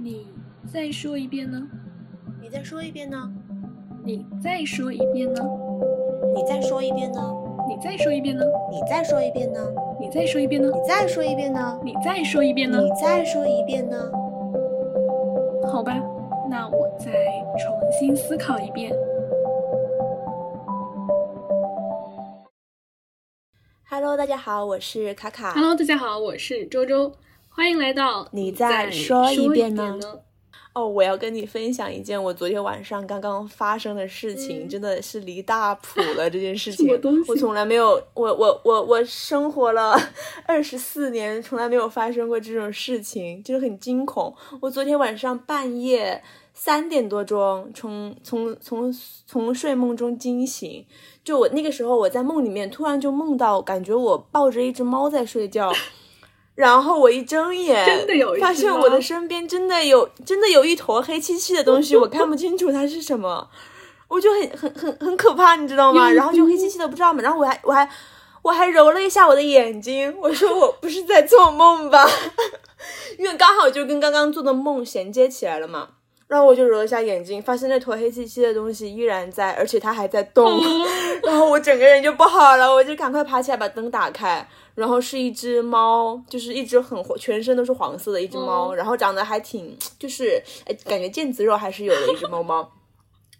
你再说一遍呢？你再说一遍呢？你再说一遍呢？你再说一遍呢？你再说一遍呢？你再说一遍呢？你再说一遍呢？你再说一遍呢？你再说一遍呢？你再说一遍呢？好吧，那我再重新思考一遍。Hello，大家好，我是卡卡。Hello，大家好，我是周周，欢迎来到你再再说一遍呢呢？哦，我要跟你分享一件我昨天晚上刚刚发生的事情，嗯真的是离大谱了。这件事情我从来没有，我我我我生活了 二十四年，从来没有发生过这种事情，就是很惊恐。我昨天晚上半夜三点多钟从从从从睡梦中惊醒，就我那个时候我在梦里面突然就梦到，感觉我抱着一只猫在睡觉。然后我一睁眼，真的有一发现我的身边真的有真的有一坨黑漆漆的东西，我看不清楚它是什么，我就很很很很可怕，你知道吗？然后就黑漆漆的不知道嘛，然后我还我还我还揉了一下我的眼睛，我说我不是在做梦吧？因为刚好就跟刚刚做的梦衔接起来了嘛。然后我就揉了一下眼睛，发现那坨黑漆漆的东西依然在，而且它还在动。然后我整个人就不好了，我就赶快爬起来把灯打开，然后是一只猫，就是一只很全身都是黄色的一只猫，然后长得还挺，就是哎，感觉腱子肉还是有的一只猫猫。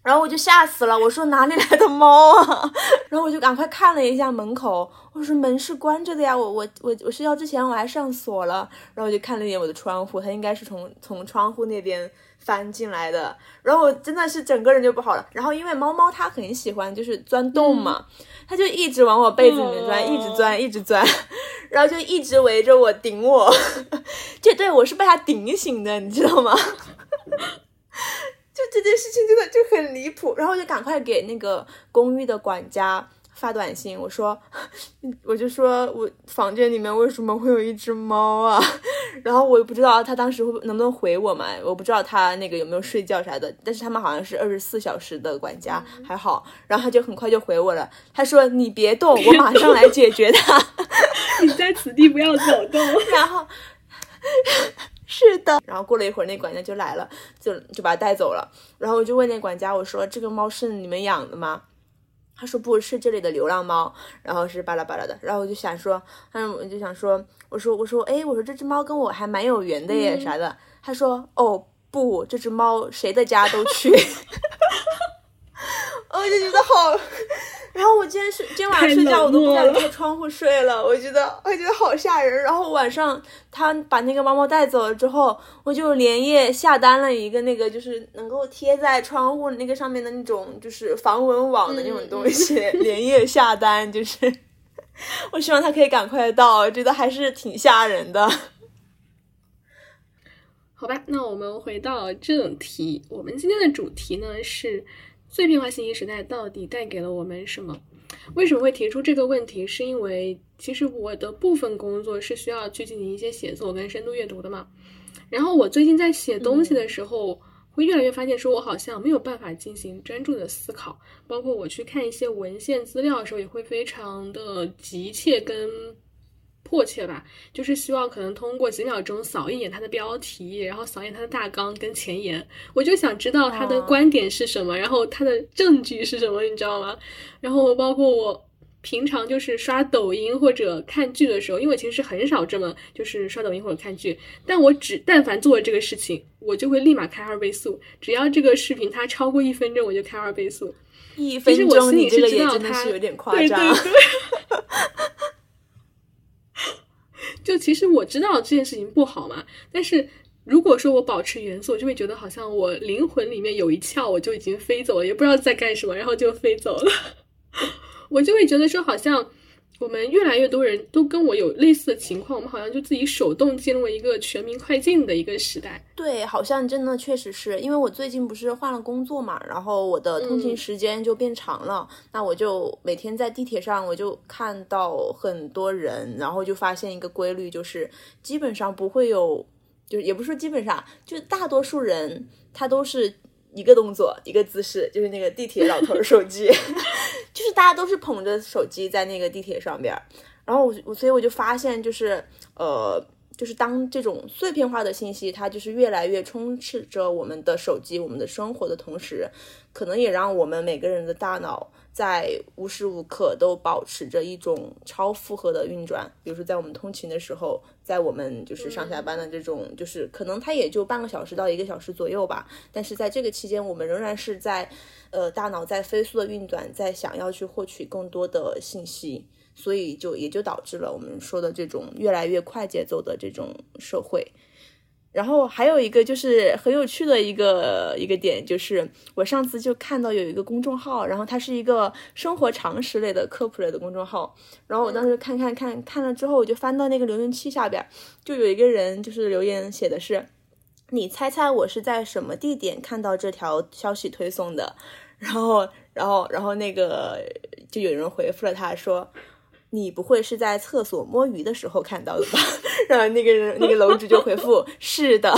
然后我就吓死了，我说哪里来的猫啊？然后我就赶快看了一下门口，我说门是关着的呀，我我我我睡觉之前我还上锁了。然后我就看了一眼我的窗户，它应该是从从窗户那边翻进来的。然后我真的是整个人就不好了。然后因为猫猫它很喜欢就是钻洞嘛，它就一直往我被子里面钻，哦一直钻，一直钻，然后就一直围着我顶我。这对我是被它顶醒的，你知道吗？就这件事情真的就很离谱，然后我就赶快给那个公寓的管家发短信，我说，我就说我房间里面为什么会有一只猫啊？然后我也不知道他当时会能不能回我嘛，我不知道他那个有没有睡觉啥的，但是他们好像是二十四小时的管家，还好，然后他就很快就回我了，他说你别动，我马上来解决它。你在此地不要走动。然后是的，然后过了一会儿，那管家就来了，就就把他带走了。然后我就问那管家，我说这个猫是你们养的吗？他说不是这里的流浪猫，然后是巴拉巴拉的。然后我就想说，嗯，我就想说，我说我说，哎，我说这只猫跟我还蛮有缘的耶，嗯啥的。他说，哦不，这只猫谁的家都去。我就觉得好，然后我今天睡，今天晚上睡觉我都不敢开窗户睡了，我觉得我觉得好吓人。然后晚上他把那个猫猫带走了之后，我就连夜下单了一个那个就是能够贴在窗户那个上面的那种就是防蚊网的那种东西，连夜下单，就是我希望它可以赶快到，我觉得还是挺吓人的。好吧，那我们回到正题，我们今天的主题呢是碎片化信息时代到底带给了我们什么？为什么会提出这个问题？是因为其实我的部分工作是需要去进行一些写作跟深度阅读的嘛。然后我最近在写东西的时候，会越来越发现，说我好像没有办法进行专注的思考，包括我去看一些文献资料的时候，也会非常的急切跟迫切吧，就是希望可能通过几秒钟扫一眼它的标题，然后扫一眼它的大纲跟前言，我就想知道他的哦观点是什么，然后他的证据是什么，你知道吗？然后包括我平常就是刷抖音或者看剧的时候，因为我其实很少这么就是刷抖音或者看剧，但我只但凡做了这个事情，我就会立马开二倍速，只要这个视频它超过一分钟，我就开二倍速。一分其实我钟，心里你这个是知道也真的它是有点夸对张。对对。就其实我知道这件事情不好嘛，但是如果说我保持原速，我就会觉得好像我灵魂里面有一窍，我就已经飞走了，也不知道在干什么，然后就飞走了。我就会觉得说，好像我们越来越多人都跟我有类似的情况，我们好像就自己手动进入了一个全民快进的一个时代。对，好像真的确实是因为我最近不是换了工作嘛，然后我的通勤嗯时间就变长了，那我就每天在地铁上，我就看到很多人，然后就发现一个规律，就是基本上不会有，就也不是说基本上，就是大多数人他都是一个动作一个姿势，就是那个地铁老头儿手机，就是大家都是捧着手机在那个地铁上边儿，然后我我所以我就发现就是呃。就是当这种碎片化的信息，它就是越来越充斥着我们的手机、我们的生活的同时，可能也让我们每个人的大脑在无时无刻都保持着一种超负荷的运转。比如说，在我们通勤的时候，在我们就是上下班的这种，就是可能它也就半个小时到一个小时左右吧。但是在这个期间，我们仍然是在呃大脑在飞速的运转，在想要去获取更多的信息。所以就也就导致了我们说的这种越来越快节奏的这种社会。然后还有一个就是很有趣的一个一个点，就是我上次就看到有一个公众号，然后它是一个生活常识类的科普类的公众号。然后我当时看看看看了之后，我就翻到那个留言区下边，就有一个人就是留言写的是：“你猜猜我是在什么地点看到这条消息推送的？” 然后然后然后那个就有人回复了他说。你不会是在厕所摸鱼的时候看到的吧？然后那个人那个楼主就回复是的，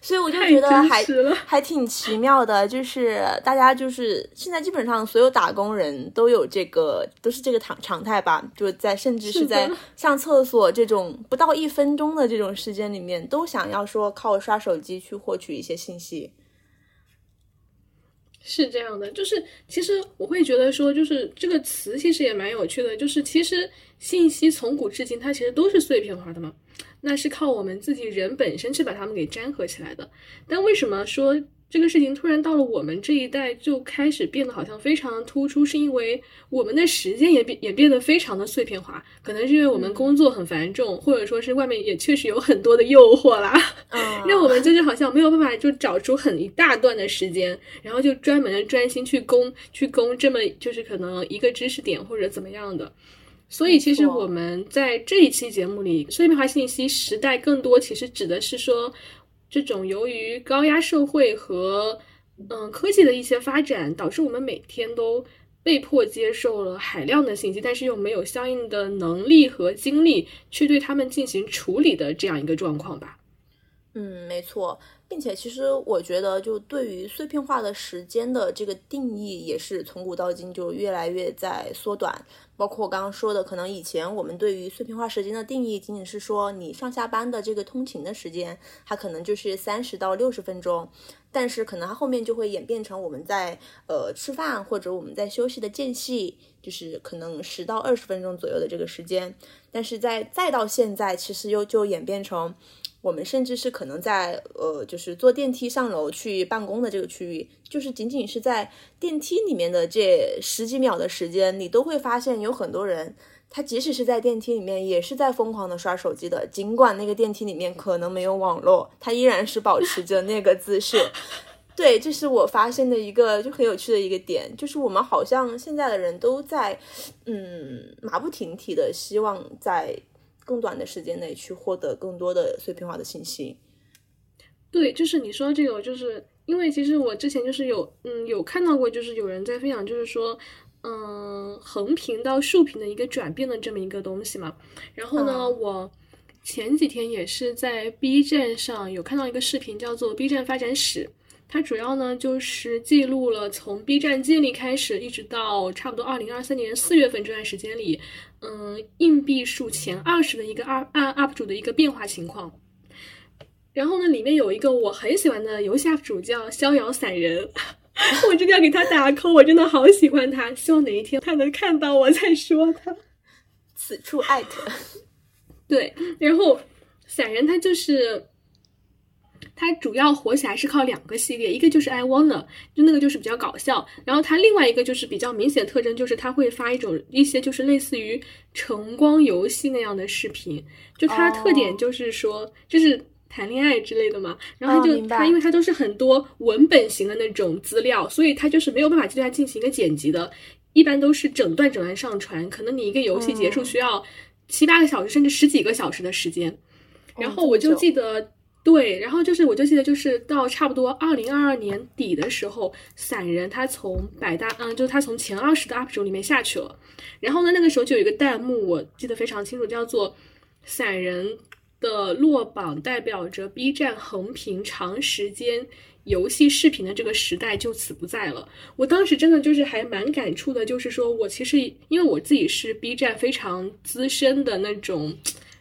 所以我就觉得还还挺奇妙的，就是大家就是现在基本上所有打工人都有这个都是这个常常态吧，就在甚至是在上厕所这种不到一分钟的这种时间里面，都想要说靠刷手机去获取一些信息。是这样的，就是其实我会觉得说，就是这个词其实也蛮有趣的，就是其实信息从古至今它其实都是碎片化的嘛，那是靠我们自己人本身去把它们给粘合起来的。但为什么说？这个事情突然到了我们这一代就开始变得好像非常突出，是因为我们的时间也变也变得非常的碎片化，可能是因为我们工作很繁重，或者说是外面也确实有很多的诱惑啦，让我们就是好像没有办法就找出很一大段的时间，然后就专门的专心去攻去攻这么就是可能一个知识点或者怎么样的。所以其实我们在这一期节目里，碎片化信息时代更多其实指的是说。这种由于高压社会和嗯科技的一些发展，导致我们每天都被迫接受了海量的信息，但是又没有相应的能力和精力去对他们进行处理的这样一个状况吧。嗯，没错。并且，其实我觉得，就对于碎片化的时间的这个定义，也是从古到今就越来越在缩短。包括我刚刚说的，可能以前我们对于碎片化时间的定义，仅仅是说你上下班的这个通勤的时间，它可能就是三十到六十分钟。但是，可能它后面就会演变成我们在呃吃饭或者我们在休息的间隙，就是可能十到二十分钟左右的这个时间。但是在再到现在，其实又就演变成。我们甚至是可能在呃，就是坐电梯上楼去办公的这个区域，就是仅仅是在电梯里面的这十几秒的时间，你都会发现有很多人，他即使是在电梯里面，也是在疯狂的刷手机的。尽管那个电梯里面可能没有网络，他依然是保持着那个姿势。对，这是我发现的一个就很有趣的一个点，就是我们好像现在的人都在，嗯，马不停蹄的希望在。更短的时间内去获得更多的碎片化的信息，对，就是你说这个，就是因为其实我之前就是有，嗯，有看到过，就是有人在分享，就是说，嗯，横屏到竖屏的一个转变的这么一个东西嘛。然后呢，我前几天也是在 B 站上有看到一个视频，叫做《B 站发展史》。它主要呢就是记录了从 B 站建立开始，一直到差不多二零二三年四月份这段时间里，嗯，硬币数前二十的一个 UP UP 主的一个变化情况。然后呢，里面有一个我很喜欢的游戏 UP 主叫逍遥散人，我真的要给他打 call，我真的好喜欢他，希望哪一天他能看到我再说他。此处艾特。对，然后散人他就是。它主要火起来是靠两个系列，一个就是 I wanna，就那个就是比较搞笑，然后它另外一个就是比较明显的特征，就是它会发一种一些就是类似于晨光游戏那样的视频，就它的特点就是说就是谈恋爱之类的嘛，然后它就它因为它都是很多文本型的那种资料，所以它就是没有办法对它进行一个剪辑的，一般都是整段整段上传，可能你一个游戏结束需要七八个小时甚至十几个小时的时间，然后我就记得。对，然后就是，我就记得，就是到差不多二零二二年底的时候，散人他从百大，嗯，就他从前二十的 UP 主里面下去了。然后呢，那个时候就有一个弹幕，我记得非常清楚，叫做“散人的落榜代表着 B 站横屏长时间游戏视频的这个时代就此不在了”。我当时真的就是还蛮感触的，就是说我其实因为我自己是 B 站非常资深的那种。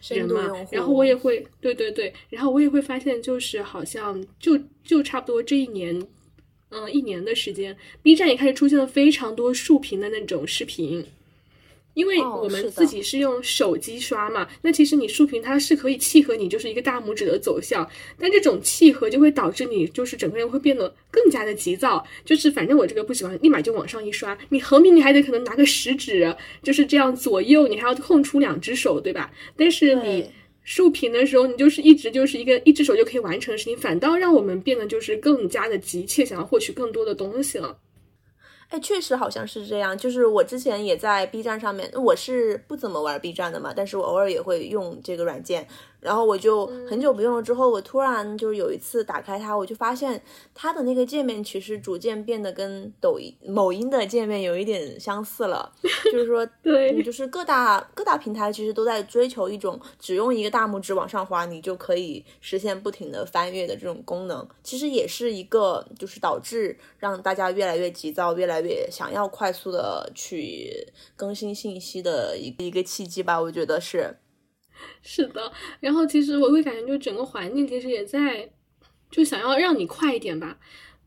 人嘛，然后我也会，对对对，然后我也会发现，就是好像就就差不多这一年，嗯，一年的时间，B 站也开始出现了非常多竖屏的那种视频。因为我们自己是用手机刷嘛，那其实你竖屏它是可以契合你就是一个大拇指的走向，但这种契合就会导致你就是整个人会变得更加的急躁，就是反正我这个不喜欢，立马就往上一刷。你横屏你还得可能拿个食指，就是这样左右，你还要空出两只手，对吧？但是你竖屏的时候，你就是一直就是一个一只手就可以完成的事情，反倒让我们变得就是更加的急切，想要获取更多的东西了。确实好像是这样。就是我之前也在 B 站上面，我是不怎么玩 B 站的嘛，但是我偶尔也会用这个软件。然后我就很久不用了，之后我突然就是有一次打开它，我就发现它的那个界面其实逐渐变得跟抖音、某音的界面有一点相似了。就是说，对，就是各大各大平台其实都在追求一种只用一个大拇指往上滑，你就可以实现不停的翻阅的这种功能。其实也是一个就是导致让大家越来越急躁、越来越想要快速的去更新信息的一个一个契机吧。我觉得是。是的，然后其实我会感觉，就整个环境其实也在，就想要让你快一点吧。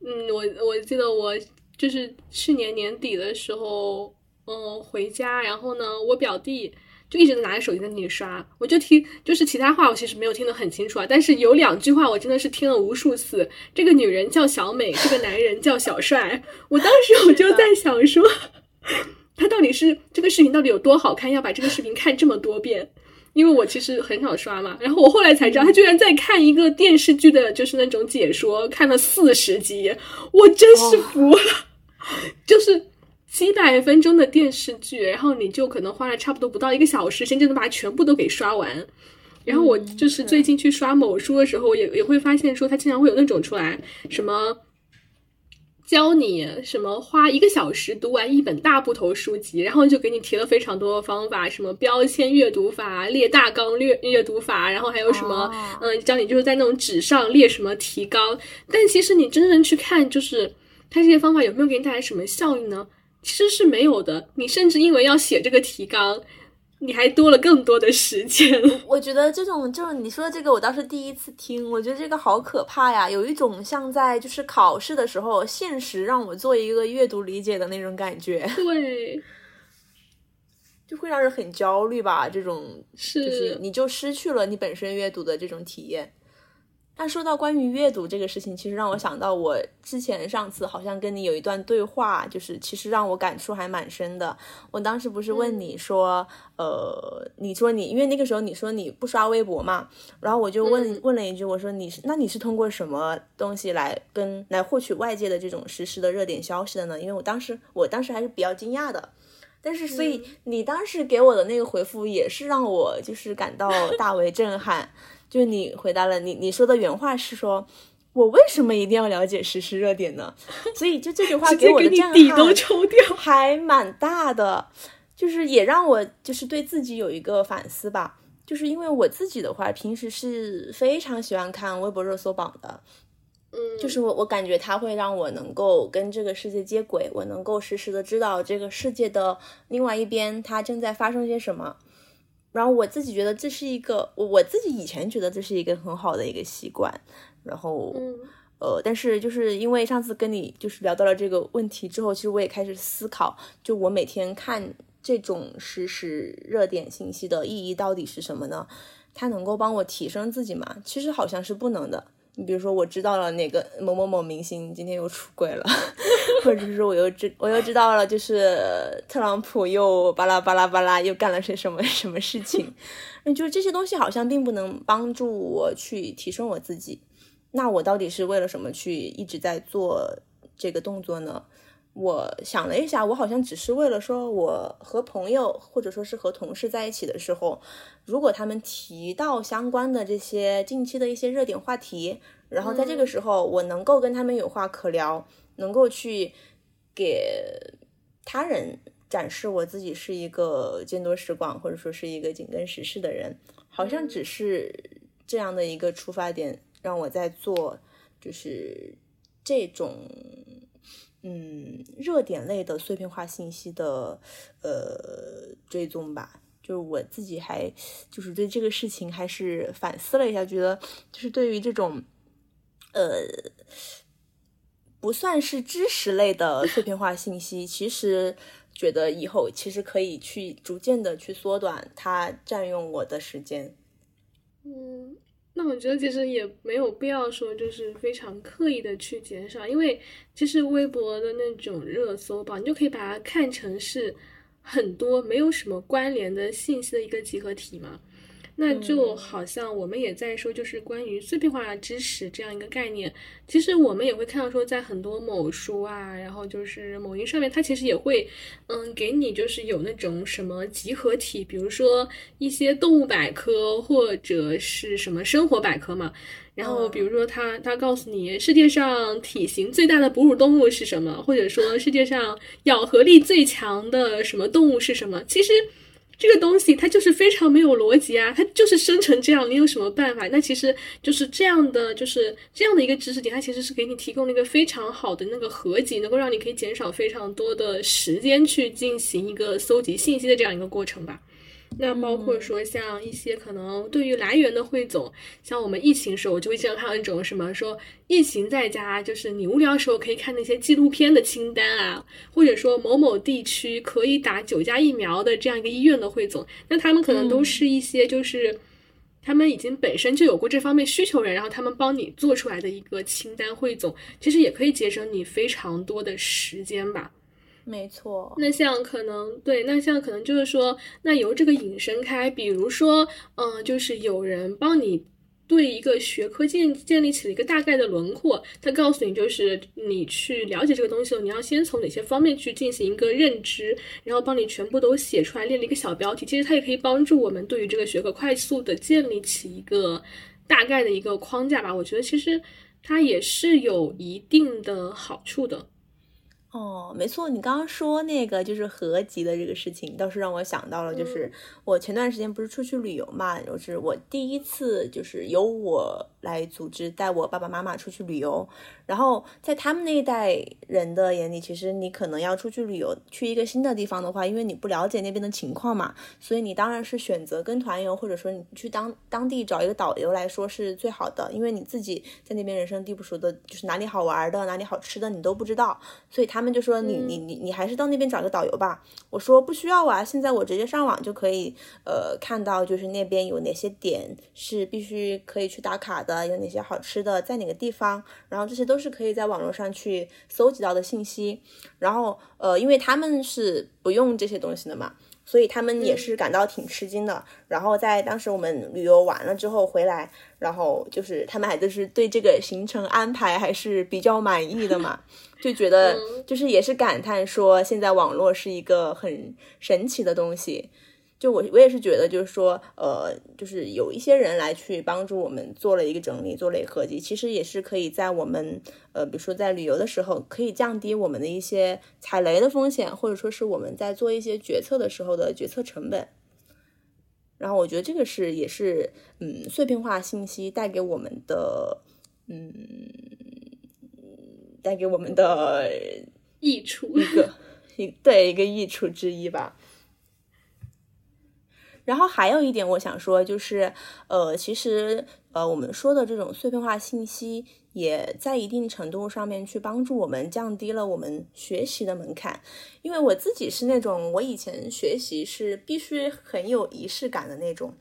嗯，我我记得我就是去年年底的时候，嗯，回家，然后呢，我表弟就一直在拿着手机在那里刷，我就听，就是其他话我其实没有听得很清楚啊，但是有两句话我真的是听了无数次。这个女人叫小美，这个男人叫小帅。我当时我就在想说，他到底是这个视频到底有多好看，要把这个视频看这么多遍。因为我其实很少刷嘛，然后我后来才知道，他居然在看一个电视剧的，就是那种解说，看了四十集，我真是服了。就是几百分钟的电视剧，然后你就可能花了差不多不到一个小时，先就能把它全部都给刷完。然后我就是最近去刷某书的时候，也也会发现说，它经常会有那种出来什么。教你什么花一个小时读完一本大部头书籍，然后就给你提了非常多的方法，什么标签阅读法、列大纲阅阅读法，然后还有什么，嗯，教你就是在那种纸上列什么提纲。但其实你真正去看，就是它这些方法有没有给你带来什么效应呢？其实是没有的。你甚至因为要写这个提纲。你还多了更多的时间。我觉得这种就是你说的这个，我倒是第一次听。我觉得这个好可怕呀，有一种像在就是考试的时候，现实让我做一个阅读理解的那种感觉。对，就会让人很焦虑吧。这种是，就是你就失去了你本身阅读的这种体验。但说到关于阅读这个事情，其实让我想到我之前上次好像跟你有一段对话，就是其实让我感触还蛮深的。我当时不是问你说，呃，你说你因为那个时候你说你不刷微博嘛，然后我就问问了一句，我说你是那你是通过什么东西来跟来获取外界的这种实时的热点消息的呢？因为我当时我当时还是比较惊讶的，但是所以你当时给我的那个回复也是让我就是感到大为震撼。就你回答了你你说的原话是说，我为什么一定要了解实时热点呢？所以就这句话 给我的震撼都抽掉，还蛮大的，就是也让我就是对自己有一个反思吧。就是因为我自己的话，平时是非常喜欢看微博热搜榜的，嗯，就是我我感觉它会让我能够跟这个世界接轨，我能够实时的知道这个世界的另外一边它正在发生些什么。然后我自己觉得这是一个，我自己以前觉得这是一个很好的一个习惯。然后，呃，但是就是因为上次跟你就是聊到了这个问题之后，其实我也开始思考，就我每天看这种实时热点信息的意义到底是什么呢？它能够帮我提升自己吗？其实好像是不能的。你比如说，我知道了哪个某某某明星今天又出轨了，或者是说我又知我又知道了，就是特朗普又巴拉巴拉巴拉又干了些什么 什么事情，那就这些东西好像并不能帮助我去提升我自己。那我到底是为了什么去一直在做这个动作呢？我想了一下，我好像只是为了说，我和朋友或者说是和同事在一起的时候，如果他们提到相关的这些近期的一些热点话题，然后在这个时候我能够跟他们有话可聊，能够去给他人展示我自己是一个见多识广或者说是一个紧跟时事的人，好像只是这样的一个出发点，让我在做就是这种。嗯，热点类的碎片化信息的呃追踪吧，就是我自己还就是对这个事情还是反思了一下，觉得就是对于这种呃不算是知识类的碎片化信息，其实觉得以后其实可以去逐渐的去缩短它占用我的时间。嗯，那我觉得其实也没有必要说就是非常刻意的去减少，因为其实微博的那种热搜吧，你就可以把它看成是。很多没有什么关联的信息的一个集合体嘛，那就好像我们也在说，就是关于碎片化知识这样一个概念。其实我们也会看到说，在很多某书啊，然后就是某音上面，它其实也会，嗯，给你就是有那种什么集合体，比如说一些动物百科或者是什么生活百科嘛。然后，比如说它它告诉你世界上体型最大的哺乳动物是什么，或者说世界上咬合力最强的什么动物是什么？其实这个东西它就是非常没有逻辑啊，它就是生成这样，你有什么办法？那其实就是这样的，就是这样的一个知识点，它其实是给你提供了一个非常好的那个合集，能够让你可以减少非常多的时间去进行一个搜集信息的这样一个过程吧。那包括说像一些可能对于来源的汇总，像我们疫情时候，我就会经常看到那种什么说疫情在家，就是你无聊时候可以看那些纪录片的清单啊，或者说某某地区可以打九价疫苗的这样一个医院的汇总，那他们可能都是一些就是他们已经本身就有过这方面需求人，然后他们帮你做出来的一个清单汇总，其实也可以节省你非常多的时间吧。没错，那像可能对，那像可能就是说，那由这个引申开，比如说，嗯，就是有人帮你对一个学科建建立起了一个大概的轮廓，他告诉你，就是你去了解这个东西，你要先从哪些方面去进行一个认知，然后帮你全部都写出来，列了一个小标题。其实它也可以帮助我们对于这个学科快速的建立起一个大概的一个框架吧。我觉得其实它也是有一定的好处的。哦，没错，你刚刚说那个就是合集的这个事情，倒是让我想到了，就是我前段时间不是出去旅游嘛，就是我第一次就是由我来组织带我爸爸妈妈出去旅游，然后在他们那一代人的眼里，其实你可能要出去旅游去一个新的地方的话，因为你不了解那边的情况嘛，所以你当然是选择跟团游，或者说你去当当地找一个导游来说是最好的，因为你自己在那边人生地不熟的，就是哪里好玩的，哪里好吃的你都不知道，所以他。们就说你你你你还是到那边找个导游吧。我说不需要啊，现在我直接上网就可以，呃，看到就是那边有哪些点是必须可以去打卡的，有哪些好吃的，在哪个地方，然后这些都是可以在网络上去搜集到的信息。然后呃，因为他们是不用这些东西的嘛。所以他们也是感到挺吃惊的。然后在当时我们旅游完了之后回来，然后就是他们还就是对这个行程安排还是比较满意的嘛，就觉得 就是也是感叹说现在网络是一个很神奇的东西。就我我也是觉得，就是说，呃，就是有一些人来去帮助我们做了一个整理，做了一个合集，其实也是可以在我们，呃，比如说在旅游的时候，可以降低我们的一些踩雷的风险，或者说是我们在做一些决策的时候的决策成本。然后我觉得这个是也是，嗯，碎片化信息带给我们的，嗯，带给我们的益处一个一对一个益处之一吧。然后还有一点我想说，就是，呃，其实，呃，我们说的这种碎片化信息，也在一定程度上面去帮助我们降低了我们学习的门槛。因为我自己是那种，我以前学习是必须很有仪式感的那种。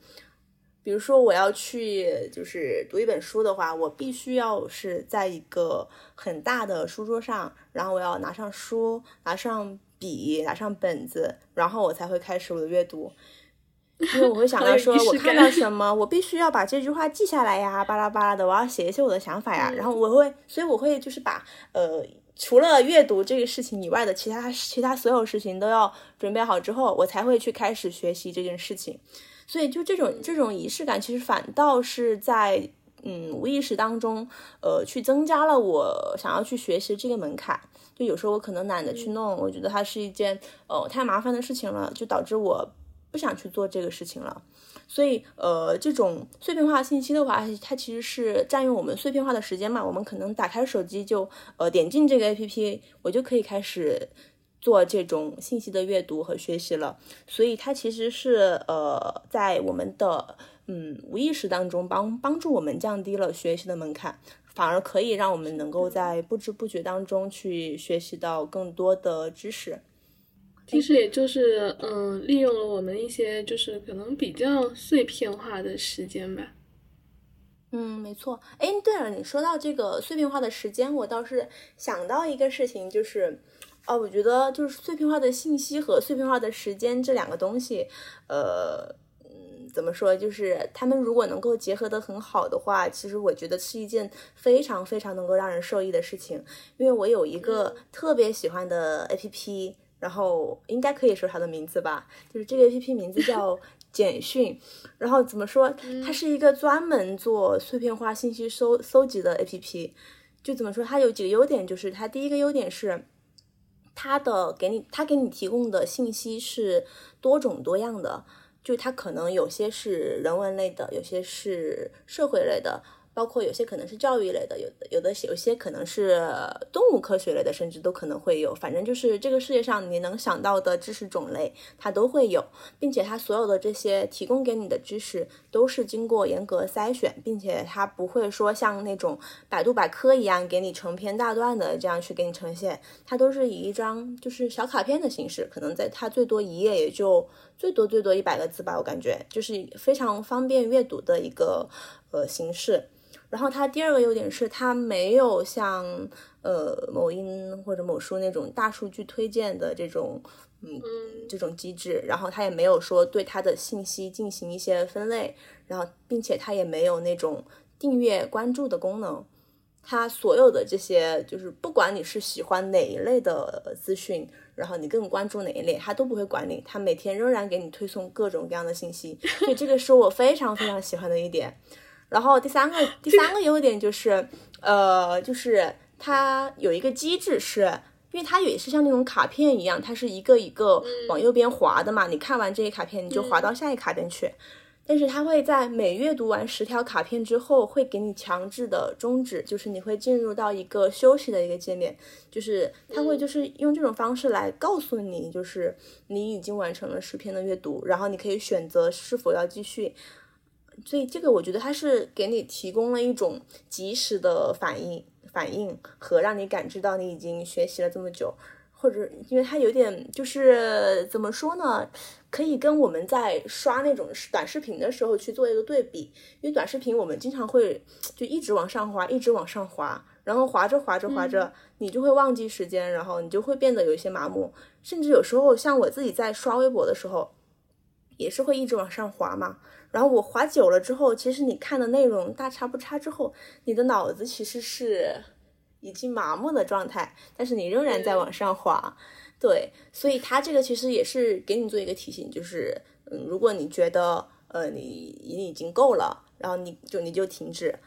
比如说，我要去就是读一本书的话，我必须要是在一个很大的书桌上，然后我要拿上书，拿上笔，拿上本子，然后我才会开始我的阅读。因为我会想到说，我看到什么，我必须要把这句话记下来呀，巴拉巴拉的，我要写一些我的想法呀。然后我会，所以我会就是把呃，除了阅读这个事情以外的其他其他所有事情都要准备好之后，我才会去开始学习这件事情。所以就这种这种仪式感，其实反倒是在嗯无意识当中，呃，去增加了我想要去学习这个门槛。就有时候我可能懒得去弄，我觉得它是一件呃太麻烦的事情了，就导致我。不想去做这个事情了，所以呃，这种碎片化信息的话，它其实是占用我们碎片化的时间嘛。我们可能打开手机就呃点进这个 A P P，我就可以开始做这种信息的阅读和学习了，所以它其实是呃在我们的嗯无意识当中帮帮助我们降低了学习的门槛，反而可以让我们能够在不知不觉当中去学习到更多的知识。其实也就是嗯利用了我们一些就是可能比较碎片化的时间吧。嗯，没错。哎，对了，你说到这个碎片化的时间，我倒是想到一个事情，就是。哦，我觉得就是碎片化的信息和碎片化的时间这两个东西，呃，嗯，怎么说？就是他们如果能够结合的很好的话，其实我觉得是一件非常非常能够让人受益的事情。因为我有一个特别喜欢的 APP，然后应该可以说它的名字吧，就是这个 APP 名字叫 简讯。然后怎么说？它是一个专门做碎片化信息搜搜集的 APP。就怎么说？它有几个优点，就是它第一个优点是。它的给你，它给你提供的信息是多种多样的，就它可能有些是人文类的，有些是社会类的。包括有些可能是教育类的，有的有的有些可能是动物科学类的，甚至都可能会有。反正就是这个世界上你能想到的知识种类，它都会有，并且它所有的这些提供给你的知识都是经过严格筛选，并且它不会说像那种百度百科一样给你成篇大段的这样去给你呈现，它都是以一张就是小卡片的形式，可能在它最多一页也就最多最多一百个字吧，我感觉。就是非常方便阅读的一个呃形式。然后它第二个优点是，它没有像呃某音或者某书那种大数据推荐的这种嗯这种机制，然后它也没有说对它的信息进行一些分类，然后并且它也没有那种订阅关注的功能。它所有的这些就是不管你是喜欢哪一类的资讯，然后你更关注哪一类，它都不会管你，它每天仍然给你推送各种各样的信息，所以这个是我非常非常喜欢的一点。然后第三个第三个优点就是，呃，就是它有一个机制，是因为它也是像那种卡片一样，它是一个一个往右边滑的嘛。你看完这一卡片，你就滑到下一卡片去。但是它会在每阅读完十条卡片之后，会给你强制的终止，就是你会进入到一个休息的一个界面，就是它会就是用这种方式来告诉你，就是你已经完成了十篇的阅读，然后你可以选择是否要继续。所以这个我觉得它是给你提供了一种及时的反应，反应和让你感知到你已经学习了这么久，或者因为它有点就是怎么说呢，可以跟我们在刷那种短视频的时候去做一个对比，因为短视频我们经常会就一直往上滑，一直往上滑，然后滑着滑着滑着，你就会忘记时间，然后你就会变得有一些麻木，甚至有时候像我自己在刷微博的时候，也是会一直往上滑嘛。然后我滑久了之后，其实你看的内容大差不差之后，你的脑子其实是已经麻木的状态，但是你仍然在往上滑，对，所以它这个其实也是给你做一个提醒，就是嗯，如果你觉得呃你你已经够了，然后你就你就停止，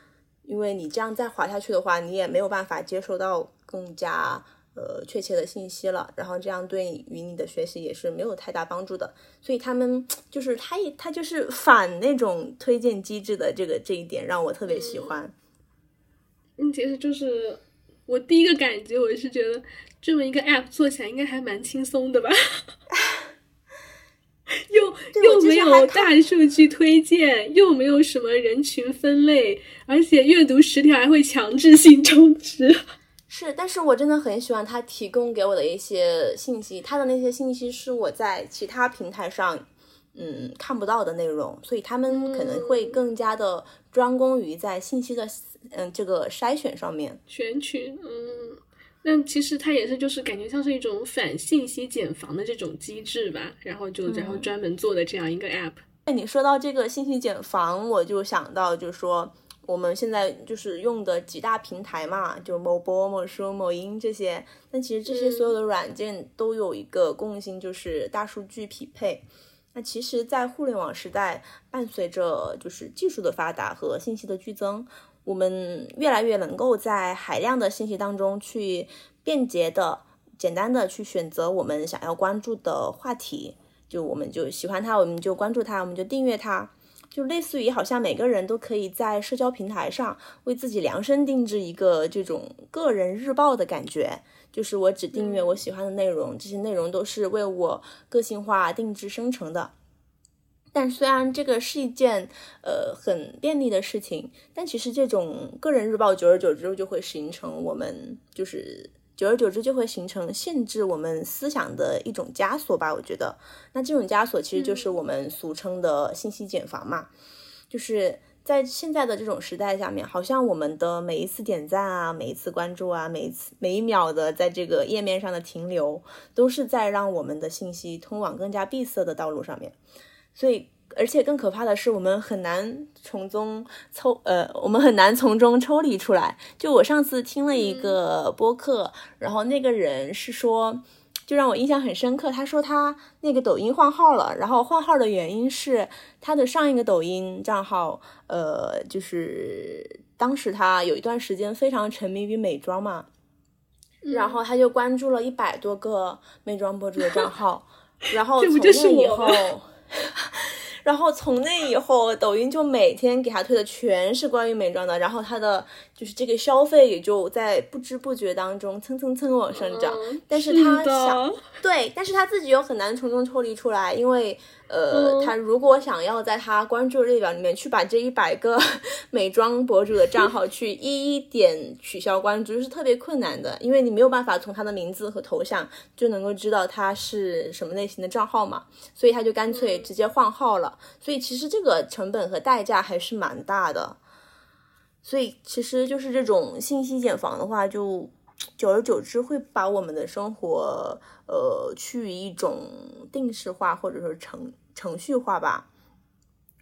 因为你这样再滑下去的话，你也没有办法接收到更加。呃，确切的信息了，然后这样对于你的学习也是没有太大帮助的。所以他们就是他也，他就是反那种推荐机制的这个这一点让我特别喜欢。嗯，其实就是我第一个感觉，我是觉得这么一个 app 做起来应该还蛮轻松的吧？又又没有大数据推荐，又没有什么人群分类，而且阅读十条还会强制性终止。是，但是我真的很喜欢他提供给我的一些信息，他的那些信息是我在其他平台上，嗯，看不到的内容，所以他们可能会更加的专攻于在信息的，嗯，这个筛选上面。选取，嗯，那其实它也是就是感觉像是一种反信息茧房的这种机制吧，然后就然后专门做的这样一个 app。哎，你说到这个信息茧房，我就想到就是说。我们现在就是用的几大平台嘛，就某博、某书、某音这些。但其实这些所有的软件都有一个共性，就是大数据匹配。那其实，在互联网时代，伴随着就是技术的发达和信息的剧增，我们越来越能够在海量的信息当中去便捷的、简单的去选择我们想要关注的话题。就我们就喜欢它，我们就关注它，我们就订阅它。就类似于好像每个人都可以在社交平台上为自己量身定制一个这种个人日报的感觉，就是我只订阅我喜欢的内容，这些内容都是为我个性化定制生成的。但虽然这个是一件呃很便利的事情，但其实这种个人日报久而久之就会形成我们就是久而久之就会形成限制我们思想的一种枷锁吧。我觉得，那这种枷锁其实就是我们俗称的信息茧房嘛。就是在现在的这种时代下面，好像我们的每一次点赞啊，每一次关注啊，每一次每一秒的在这个页面上的停留，都是在让我们的信息通往更加闭塞的道路上面。所以，而且更可怕的是，我们很难从中抽，呃，我们很难从中抽离出来。就我上次听了一个播客，然后那个人是说，就让我印象很深刻。他说他那个抖音换号了，然后换号的原因是他的上一个抖音账号，呃，就是当时他有一段时间非常沉迷于美妆嘛，然后他就关注了一百多个美妆博主的账号，然后从那以后。然后从那以后，抖音就每天给他推的全是关于美妆的，然后他的就是这个消费也就在不知不觉当中蹭蹭蹭往上涨。但是他想对，但是他自己又很难从中抽离出来，因为。呃，他如果想要在他关注列表里面去把这一百个 美妆博主的账号去一一点取消关注，是特别困难的，因为你没有办法从他的名字和头像就能够知道他是什么类型的账号嘛，所以他就干脆直接换号了。所以其实这个成本和代价还是蛮大的。所以其实就是这种信息茧房的话，就久而久之会把我们的生活呃趋于一种定式化，或者说成。程序化吧，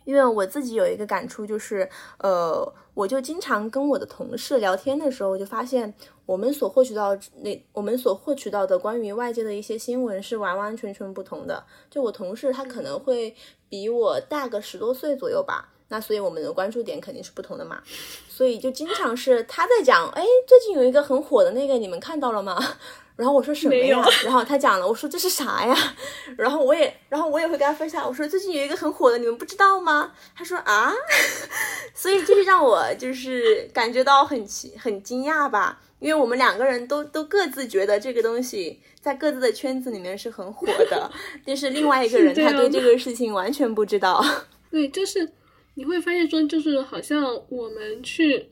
因为我自己有一个感触，就是，呃，我就经常跟我的同事聊天的时候，就发现我们所获取到那我们所获取到的关于外界的一些新闻是完完全全不同的。就我同事他可能会比我大个十多岁左右吧，那所以我们的关注点肯定是不同的嘛。所以就经常是他在讲，哎，最近有一个很火的那个，你们看到了吗？然后我说什么呀？然后他讲了，我说这是啥呀？然后我也，然后我也会跟他分享，我说最近有一个很火的，你们不知道吗？他说啊，所以就是让我就是感觉到很奇很惊讶吧，因为我们两个人都都各自觉得这个东西在各自的圈子里面是很火的，但是另外一个人他对这个事情完全不知道。对，就是你会发现说，就是好像我们去。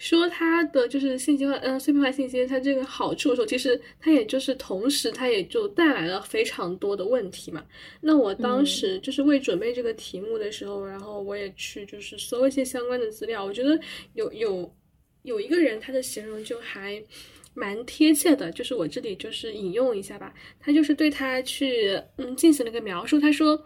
说它的就是信息化，嗯，碎片化信息，它这个好处的时候，其实它也就是同时，它也就带来了非常多的问题嘛。那我当时就是为准备这个题目的时候，然后我也去就是搜一些相关的资料，我觉得有有有一个人他的形容就还蛮贴切的，就是我这里就是引用一下吧，他就是对他去嗯进行了一个描述，他说。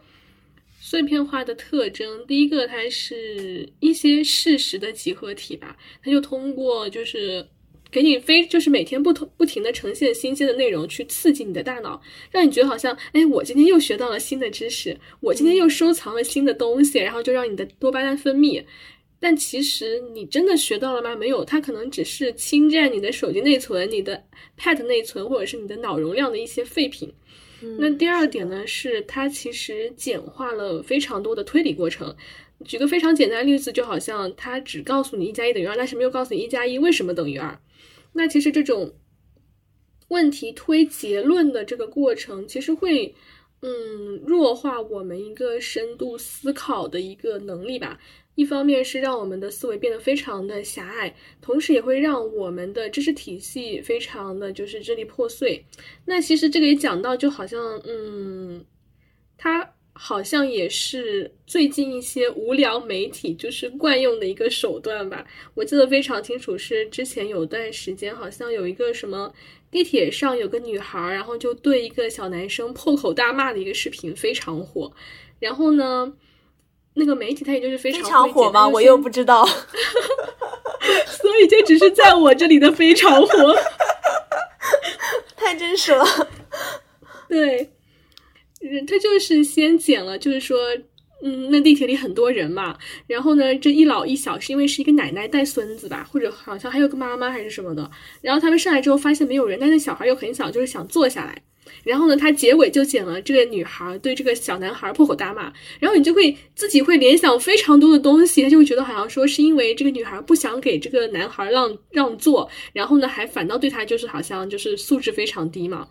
碎片化的特征，第一个，它是一些事实的集合体吧，它就通过就是给你非就是每天不同不停的呈现新鲜的内容，去刺激你的大脑，让你觉得好像，哎，我今天又学到了新的知识，我今天又收藏了新的东西，然后就让你的多巴胺分泌。但其实你真的学到了吗？没有，它可能只是侵占你的手机内存、你的 Pad 内存或者是你的脑容量的一些废品。那第二点呢，是它其实简化了非常多的推理过程。举个非常简单的例子，就好像它只告诉你一加一等于二，但是没有告诉你一加一为什么等于二。那其实这种问题推结论的这个过程，其实会嗯弱化我们一个深度思考的一个能力吧。一方面是让我们的思维变得非常的狭隘，同时也会让我们的知识体系非常的就是支离破碎。那其实这个也讲到，就好像，嗯，它好像也是最近一些无聊媒体就是惯用的一个手段吧。我记得非常清楚，是之前有段时间，好像有一个什么地铁上有个女孩，然后就对一个小男生破口大骂的一个视频非常火。然后呢？那个媒体它也就是非常火吗？我又不知道 所以就只是在我这里的非常火，太真实了。对，嗯，他就是先剪了，就是说，嗯，那地铁里很多人嘛，然后呢，这一老一小是因为是一个奶奶带孙子吧，或者好像还有个妈妈还是什么的，然后他们上来之后发现没有人，但是小孩又很小，就是想坐下来。然后呢，他结尾就剪了这个女孩对这个小男孩破口大骂，然后你就会自己会联想非常多的东西，他就会觉得好像说是因为这个女孩不想给这个男孩让让座，然后呢还反倒对他就是好像就是素质非常低嘛。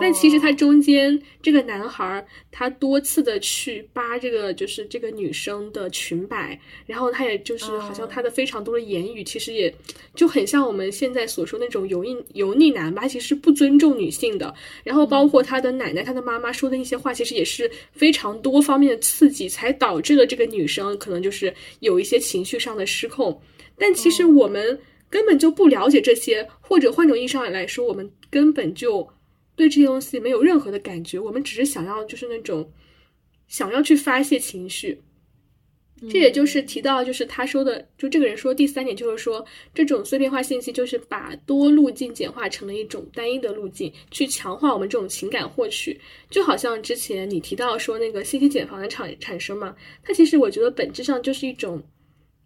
但其实他中间这个男孩，他多次的去扒这个就是这个女生的裙摆，然后他也就是好像他的非常多的言语，其实也就很像我们现在所说那种油腻油腻男吧，其实不尊重女性的。然后包括他的奶奶、他的妈妈说的一些话，其实也是非常多方面的刺激，才导致了这个女生可能就是有一些情绪上的失控。但其实我们根本就不了解这些，或者换种意义上来说，我们根本就。对这些东西没有任何的感觉，我们只是想要就是那种想要去发泄情绪。这也就是提到，就是他说的，就这个人说第三点，就是说这种碎片化信息就是把多路径简化成了一种单一的路径，去强化我们这种情感获取。就好像之前你提到说那个信息茧房的产产生嘛，它其实我觉得本质上就是一种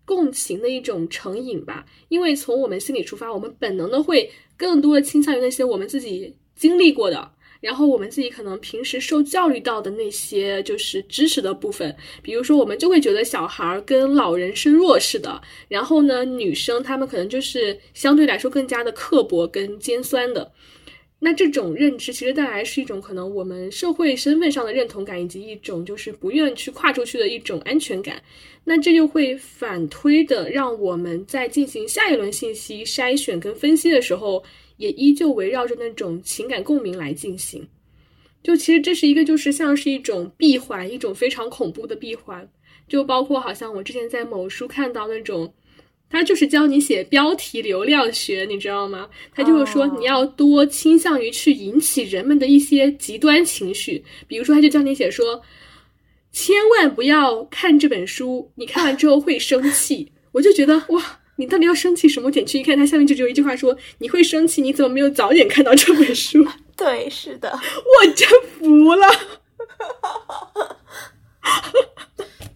共情的一种成瘾吧。因为从我们心理出发，我们本能的会更多的倾向于那些我们自己。经历过的，然后我们自己可能平时受教育到的那些就是知识的部分，比如说我们就会觉得小孩跟老人是弱势的，然后呢，女生她们可能就是相对来说更加的刻薄跟尖酸的。那这种认知其实带来是一种可能我们社会身份上的认同感，以及一种就是不愿去跨出去的一种安全感。那这就会反推的让我们在进行下一轮信息筛选跟分析的时候。也依旧围绕着那种情感共鸣来进行，就其实这是一个就是像是一种闭环，一种非常恐怖的闭环。就包括好像我之前在某书看到那种，他就是教你写标题流量学，你知道吗？他就是说你要多倾向于去引起人们的一些极端情绪，比如说他就教你写说，千万不要看这本书，你看完之后会生气。我就觉得哇。你到底要生气什么？点去一看，它下面就只有一句话说：“你会生气，你怎么没有早点看到这本书？” 对，是的，我真服了。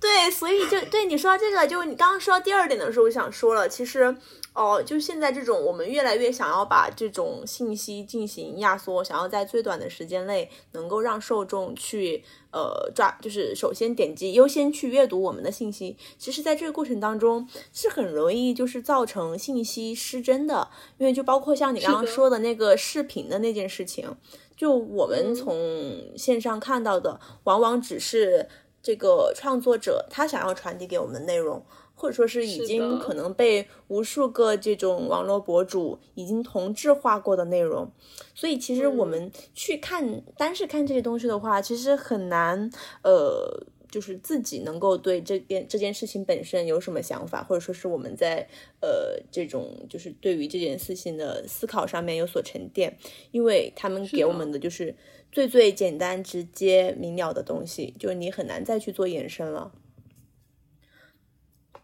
对，所以就对你说这个，就你刚刚说到第二点的时候，我想说了，其实。哦，就现在这种，我们越来越想要把这种信息进行压缩，想要在最短的时间内能够让受众去呃抓，就是首先点击优先去阅读我们的信息。其实，在这个过程当中是很容易就是造成信息失真的，因为就包括像你刚刚说的那个视频的那件事情，就我们从线上看到的，往往只是这个创作者他想要传递给我们的内容。或者说是已经可能被无数个这种网络博主已经同质化过的内容，所以其实我们去看单是看这些东西的话，其实很难，呃，就是自己能够对这件这件事情本身有什么想法，或者说是我们在呃这种就是对于这件事情的思考上面有所沉淀，因为他们给我们的就是最最简单、直接、明了的东西，就你很难再去做延伸了。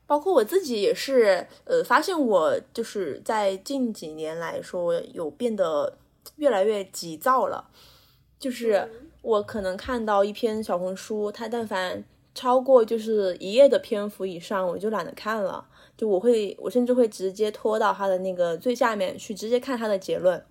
包括我自己也是，呃，发现我就是在近几年来说有变得越来越急躁了。就是我可能看到一篇小红书，它但凡超过就是一页的篇幅以上，我就懒得看了。就我会，我甚至会直接拖到它的那个最下面去，直接看它的结论。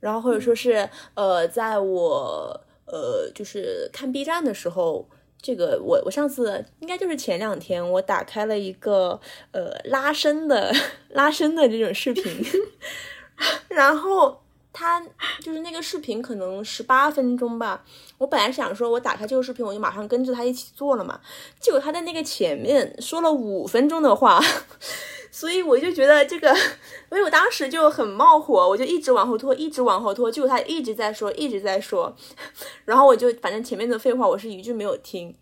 然后或者说是，呃，在我呃就是看 B 站的时候。这个我我上次应该就是前两天，我打开了一个呃拉伸的 拉伸的这种视频，然后他就是那个视频可能十八分钟吧。我本来想说，我打开这个视频，我就马上跟着他一起做了嘛。结果他在那个前面说了五分钟的话，所以我就觉得这个，所以我当时就很冒火，我就一直往后拖，一直往后拖。结果他一直在说，一直在说，然后我就反正前面的废话我是一句没有听。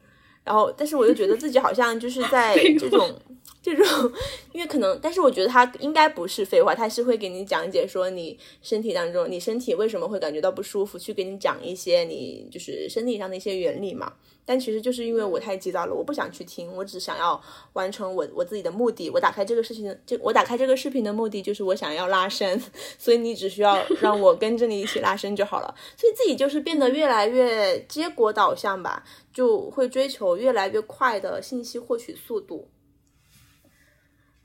然后，但是我又觉得自己好像就是在这种这种，因为可能，但是我觉得他应该不是废话，他是会给你讲解说你身体当中，你身体为什么会感觉到不舒服，去给你讲一些你就是身体上的一些原理嘛。但其实就是因为我太急躁了，我不想去听，我只想要完成我我自己的目的。我打开这个事情，就我打开这个视频的目的就是我想要拉伸，所以你只需要让我跟着你一起拉伸就好了。所以自己就是变得越来越结果导向吧。就会追求越来越快的信息获取速度，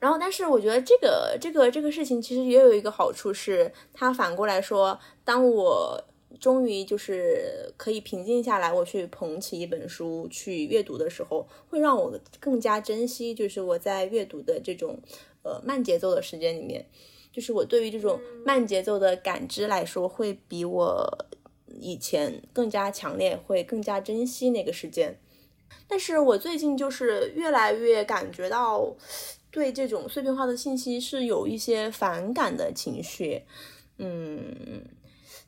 然后，但是我觉得这个这个这个事情其实也有一个好处，是它反过来说，当我终于就是可以平静下来，我去捧起一本书去阅读的时候，会让我更加珍惜，就是我在阅读的这种呃慢节奏的时间里面，就是我对于这种慢节奏的感知来说，会比我以前更加强烈，会更加珍惜那个时间。但是我最近就是越来越感觉到对这种碎片化的信息是有一些反感的情绪，嗯，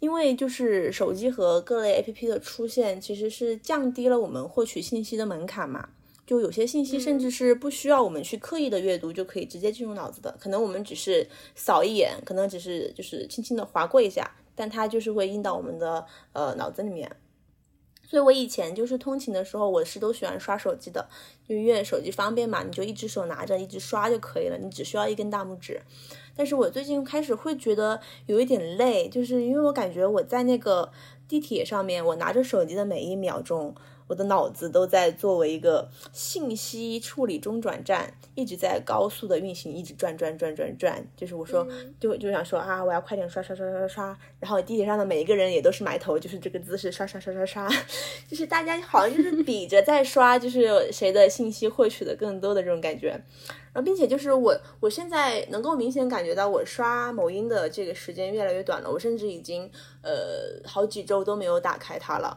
因为就是手机和各类 APP 的出现，其实是降低了我们获取信息的门槛嘛。就有些信息甚至是不需要我们去刻意的阅读，就可以直接进入脑子的。可能我们只是扫一眼，可能只是就是轻轻的划过一下，但它就是会印到我们的呃脑子里面。所以我以前就是通勤的时候，我是都喜欢刷手机的，就因为手机方便嘛，你就一只手拿着一直刷就可以了，你只需要一根大拇指。但是我最近开始会觉得有一点累，就是因为我感觉我在那个地铁上面，我拿着手机的每一秒钟。我的脑子都在作为一个信息处理中转站，一直在高速的运行，一直转转转转转。就是我说，就就想说啊，我要快点刷刷刷刷刷刷。然后地铁上的每一个人也都是埋头，就是这个姿势刷刷刷刷刷。就是大家好像就是比着在刷，就是谁的信息获取的更多的这种感觉。然后，并且就是我，我现在能够明显感觉到我刷某音的这个时间越来越短了。我甚至已经呃好几周都没有打开它了。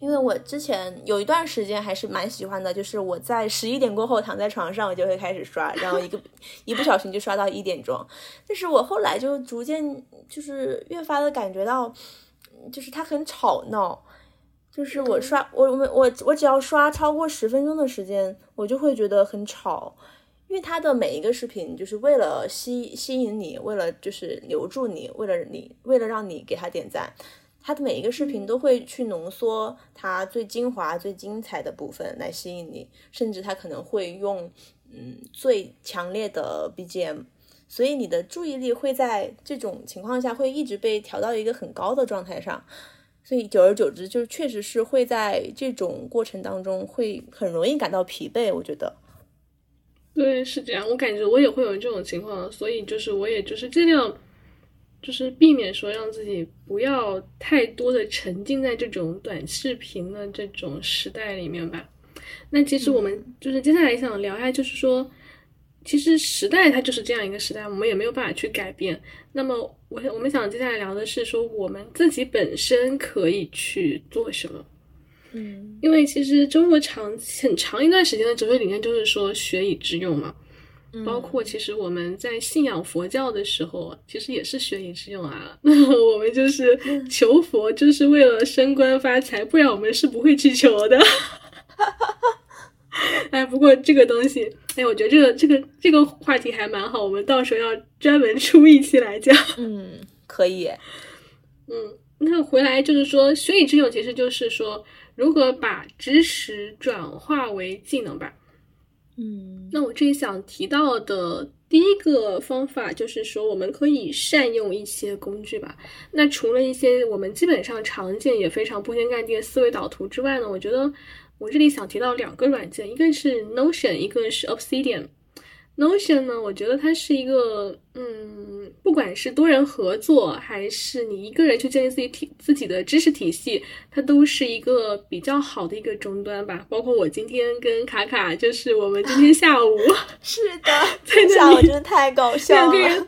因为我之前有一段时间还是蛮喜欢的，就是我在十一点过后躺在床上，我就会开始刷，然后一个一不小心就刷到一点钟。但是我后来就逐渐就是越发的感觉到，就是它很吵闹，就是我刷我我我我只要刷超过十分钟的时间，我就会觉得很吵，因为它的每一个视频就是为了吸吸引你，为了就是留住你，为了你为了让你给他点赞。他的每一个视频都会去浓缩它最精华、最精彩的部分来吸引你，甚至他可能会用嗯最强烈的 BGM，所以你的注意力会在这种情况下会一直被调到一个很高的状态上，所以久而久之就确实是会在这种过程当中会很容易感到疲惫。我觉得，对，是这样，我感觉我也会有这种情况，所以就是我也就是尽量。就是避免说让自己不要太多的沉浸在这种短视频的这种时代里面吧。那其实我们就是接下来想聊一下，就是说，其实时代它就是这样一个时代，我们也没有办法去改变。那么我我们想接下来聊的是说，我们自己本身可以去做什么？嗯，因为其实中国长很长一段时间的哲学理念就是说学以致用嘛。包括其实我们在信仰佛教的时候，其实也是学以致用啊。我们就是求佛，就是为了升官发财，不然我们是不会去求的。哎，不过这个东西，哎，我觉得这个这个这个话题还蛮好，我们到时候要专门出一期来讲。嗯，可以。嗯，那回来就是说，学以致用，其实就是说如何把知识转化为技能吧。嗯，那我这里想提到的第一个方法就是说，我们可以善用一些工具吧。那除了一些我们基本上常见也非常铺天盖地的思维导图之外呢，我觉得我这里想提到两个软件，一个是 Notion，一个是 Obsidian。Notion 呢，我觉得它是一个，嗯，不管是多人合作，还是你一个人去建立自己体自己的知识体系，它都是一个比较好的一个终端吧。包括我今天跟卡卡，就是我们今天下午，是的，在那里真的太搞 笑了。两个人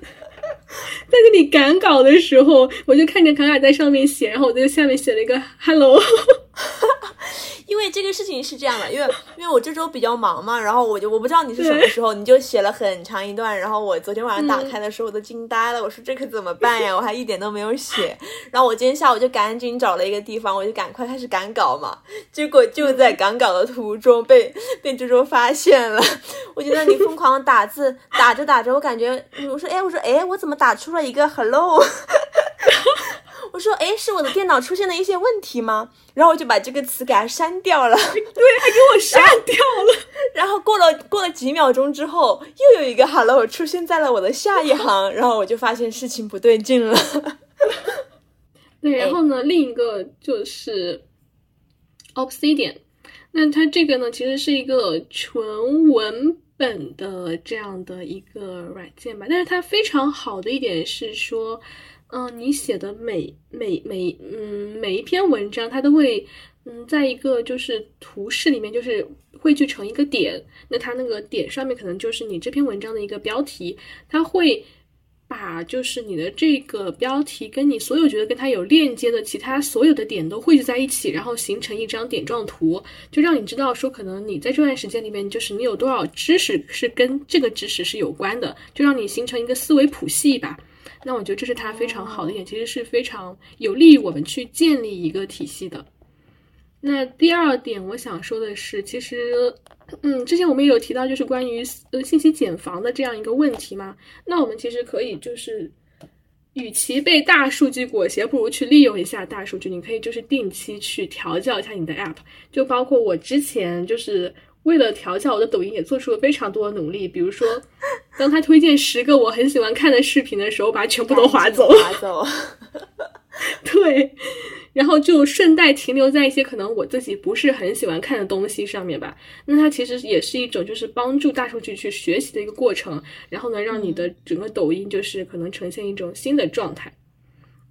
在那里赶稿的时候，我就看着卡卡在上面写，然后我在下面写了一个 Hello。因为这个事情是这样的，因为因为我这周比较忙嘛，然后我就我不知道你是什么时候，你就写了很长一段，然后我昨天晚上打开的时候我都惊呆了，我说这可怎么办呀？我还一点都没有写，然后我今天下午就赶紧找了一个地方，我就赶快开始赶稿嘛，结果就在赶稿的途中被被周周发现了，我觉得你疯狂打字，打着打着，我感觉我说哎我说哎我怎么打出了一个 hello？我说，哎，是我的电脑出现了一些问题吗？然后我就把这个词给它删掉了。对，还给我删掉了。然后过了过了几秒钟之后，又有一个 “hello” 出现在了我的下一行，然后我就发现事情不对劲了。对，然后呢，另一个就是 Obsidian。那它这个呢，其实是一个纯文本的这样的一个软件吧。但是它非常好的一点是说。嗯，你写的每每每嗯每一篇文章，它都会嗯在一个就是图示里面，就是汇聚成一个点。那它那个点上面可能就是你这篇文章的一个标题，它会把就是你的这个标题跟你所有觉得跟它有链接的其他所有的点都汇聚在一起，然后形成一张点状图，就让你知道说可能你在这段时间里面，就是你有多少知识是跟这个知识是有关的，就让你形成一个思维谱系吧。那我觉得这是它非常好的一点，其实是非常有利于我们去建立一个体系的。那第二点，我想说的是，其实，嗯，之前我们也有提到，就是关于呃信息茧房的这样一个问题嘛。那我们其实可以就是，与其被大数据裹挟，不如去利用一下大数据。你可以就是定期去调教一下你的 app，就包括我之前就是。为了调教我的抖音，也做出了非常多的努力。比如说，当他推荐十个我很喜欢看的视频的时候，把它全部都划走。划走。对，然后就顺带停留在一些可能我自己不是很喜欢看的东西上面吧。那它其实也是一种就是帮助大数据去学习的一个过程。然后呢，让你的整个抖音就是可能呈现一种新的状态。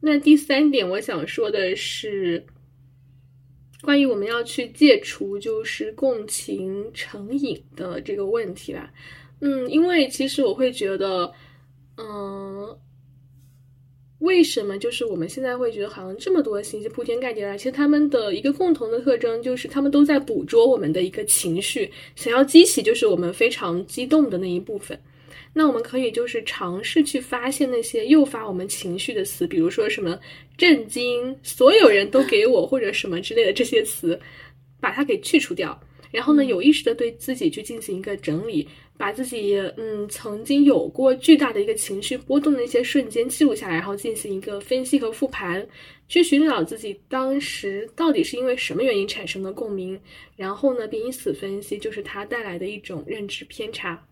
那第三点，我想说的是。关于我们要去戒除就是共情成瘾的这个问题吧，嗯，因为其实我会觉得，嗯，为什么就是我们现在会觉得好像这么多信息铺天盖地来，其实他们的一个共同的特征就是他们都在捕捉我们的一个情绪，想要激起就是我们非常激动的那一部分。那我们可以就是尝试去发现那些诱发我们情绪的词，比如说什么震惊，所有人都给我或者什么之类的这些词，把它给去除掉。然后呢，有意识的对自己去进行一个整理，把自己嗯曾经有过巨大的一个情绪波动的一些瞬间记录下来，然后进行一个分析和复盘，去寻找自己当时到底是因为什么原因产生的共鸣，然后呢，并以此分析就是它带来的一种认知偏差。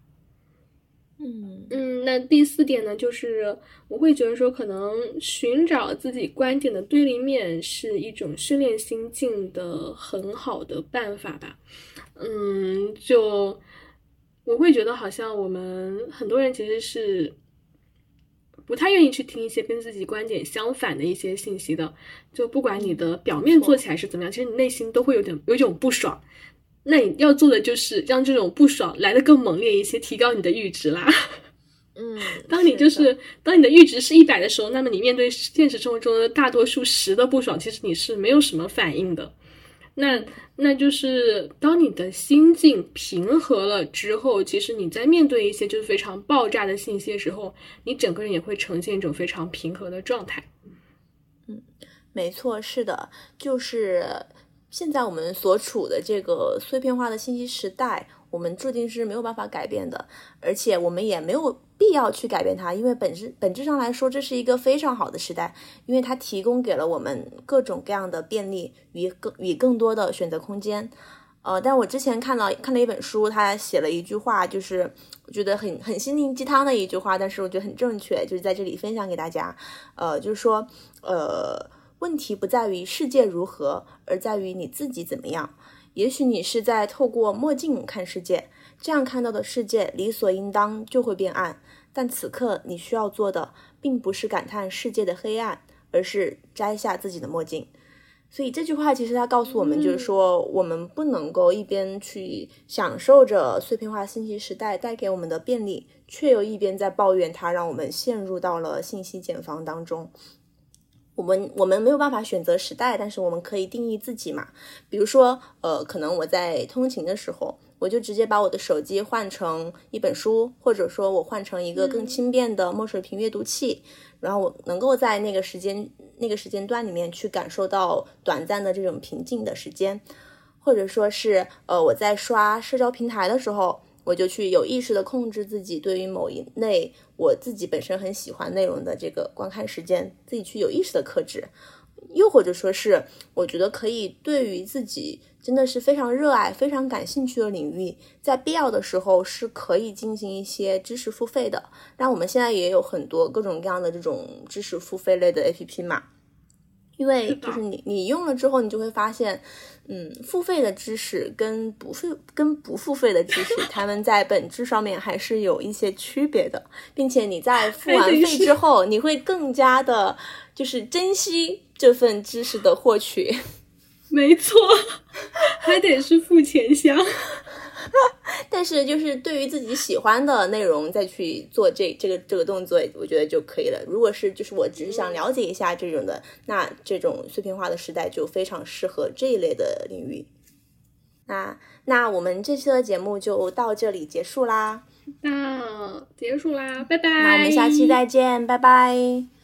嗯嗯，那第四点呢，就是我会觉得说，可能寻找自己观点的对立面是一种训练心境的很好的办法吧。嗯，就我会觉得好像我们很多人其实是不太愿意去听一些跟自己观点相反的一些信息的。就不管你的表面做起来是怎么样，其实你内心都会有点有一种不爽。那你要做的就是让这种不爽来的更猛烈一些，提高你的阈值啦。嗯，当你就是当你的阈值是一百的时候，那么你面对现实生活中的大多数十的不爽，其实你是没有什么反应的。那那就是当你的心境平和了之后，其实你在面对一些就是非常爆炸的信息的时候，你整个人也会呈现一种非常平和的状态。嗯，没错，是的，就是。现在我们所处的这个碎片化的信息时代，我们注定是没有办法改变的，而且我们也没有必要去改变它，因为本质本质上来说，这是一个非常好的时代，因为它提供给了我们各种各样的便利与更与更多的选择空间。呃，但我之前看到看了一本书，他写了一句话，就是我觉得很很心灵鸡汤的一句话，但是我觉得很正确，就是在这里分享给大家。呃，就是说，呃。问题不在于世界如何，而在于你自己怎么样。也许你是在透过墨镜看世界，这样看到的世界理所应当就会变暗。但此刻你需要做的，并不是感叹世界的黑暗，而是摘下自己的墨镜。所以这句话其实它告诉我们，就是说我们不能够一边去享受着碎片化信息时代带给我们的便利，却又一边在抱怨它让我们陷入到了信息茧房当中。我们我们没有办法选择时代，但是我们可以定义自己嘛。比如说，呃，可能我在通勤的时候，我就直接把我的手机换成一本书，或者说我换成一个更轻便的墨水屏阅读器，然后我能够在那个时间那个时间段里面去感受到短暂的这种平静的时间，或者说是呃我在刷社交平台的时候。我就去有意识的控制自己对于某一类我自己本身很喜欢内容的这个观看时间，自己去有意识的克制，又或者说是我觉得可以对于自己真的是非常热爱、非常感兴趣的领域，在必要的时候是可以进行一些知识付费的。但我们现在也有很多各种各样的这种知识付费类的 APP 嘛。因为就是你你用了之后，你就会发现，嗯，付费的知识跟不付跟不付费的知识，他们在本质上面还是有一些区别的，并且你在付完费之后，你会更加的，就是珍惜这份知识的获取。没错，还得是付钱香。但是，就是对于自己喜欢的内容再去做这这个这个动作，我觉得就可以了。如果是就是我只是想了解一下这种的，那这种碎片化的时代就非常适合这一类的领域。那那我们这期的节目就到这里结束啦。那结束啦，拜拜。那我们下期再见，拜拜。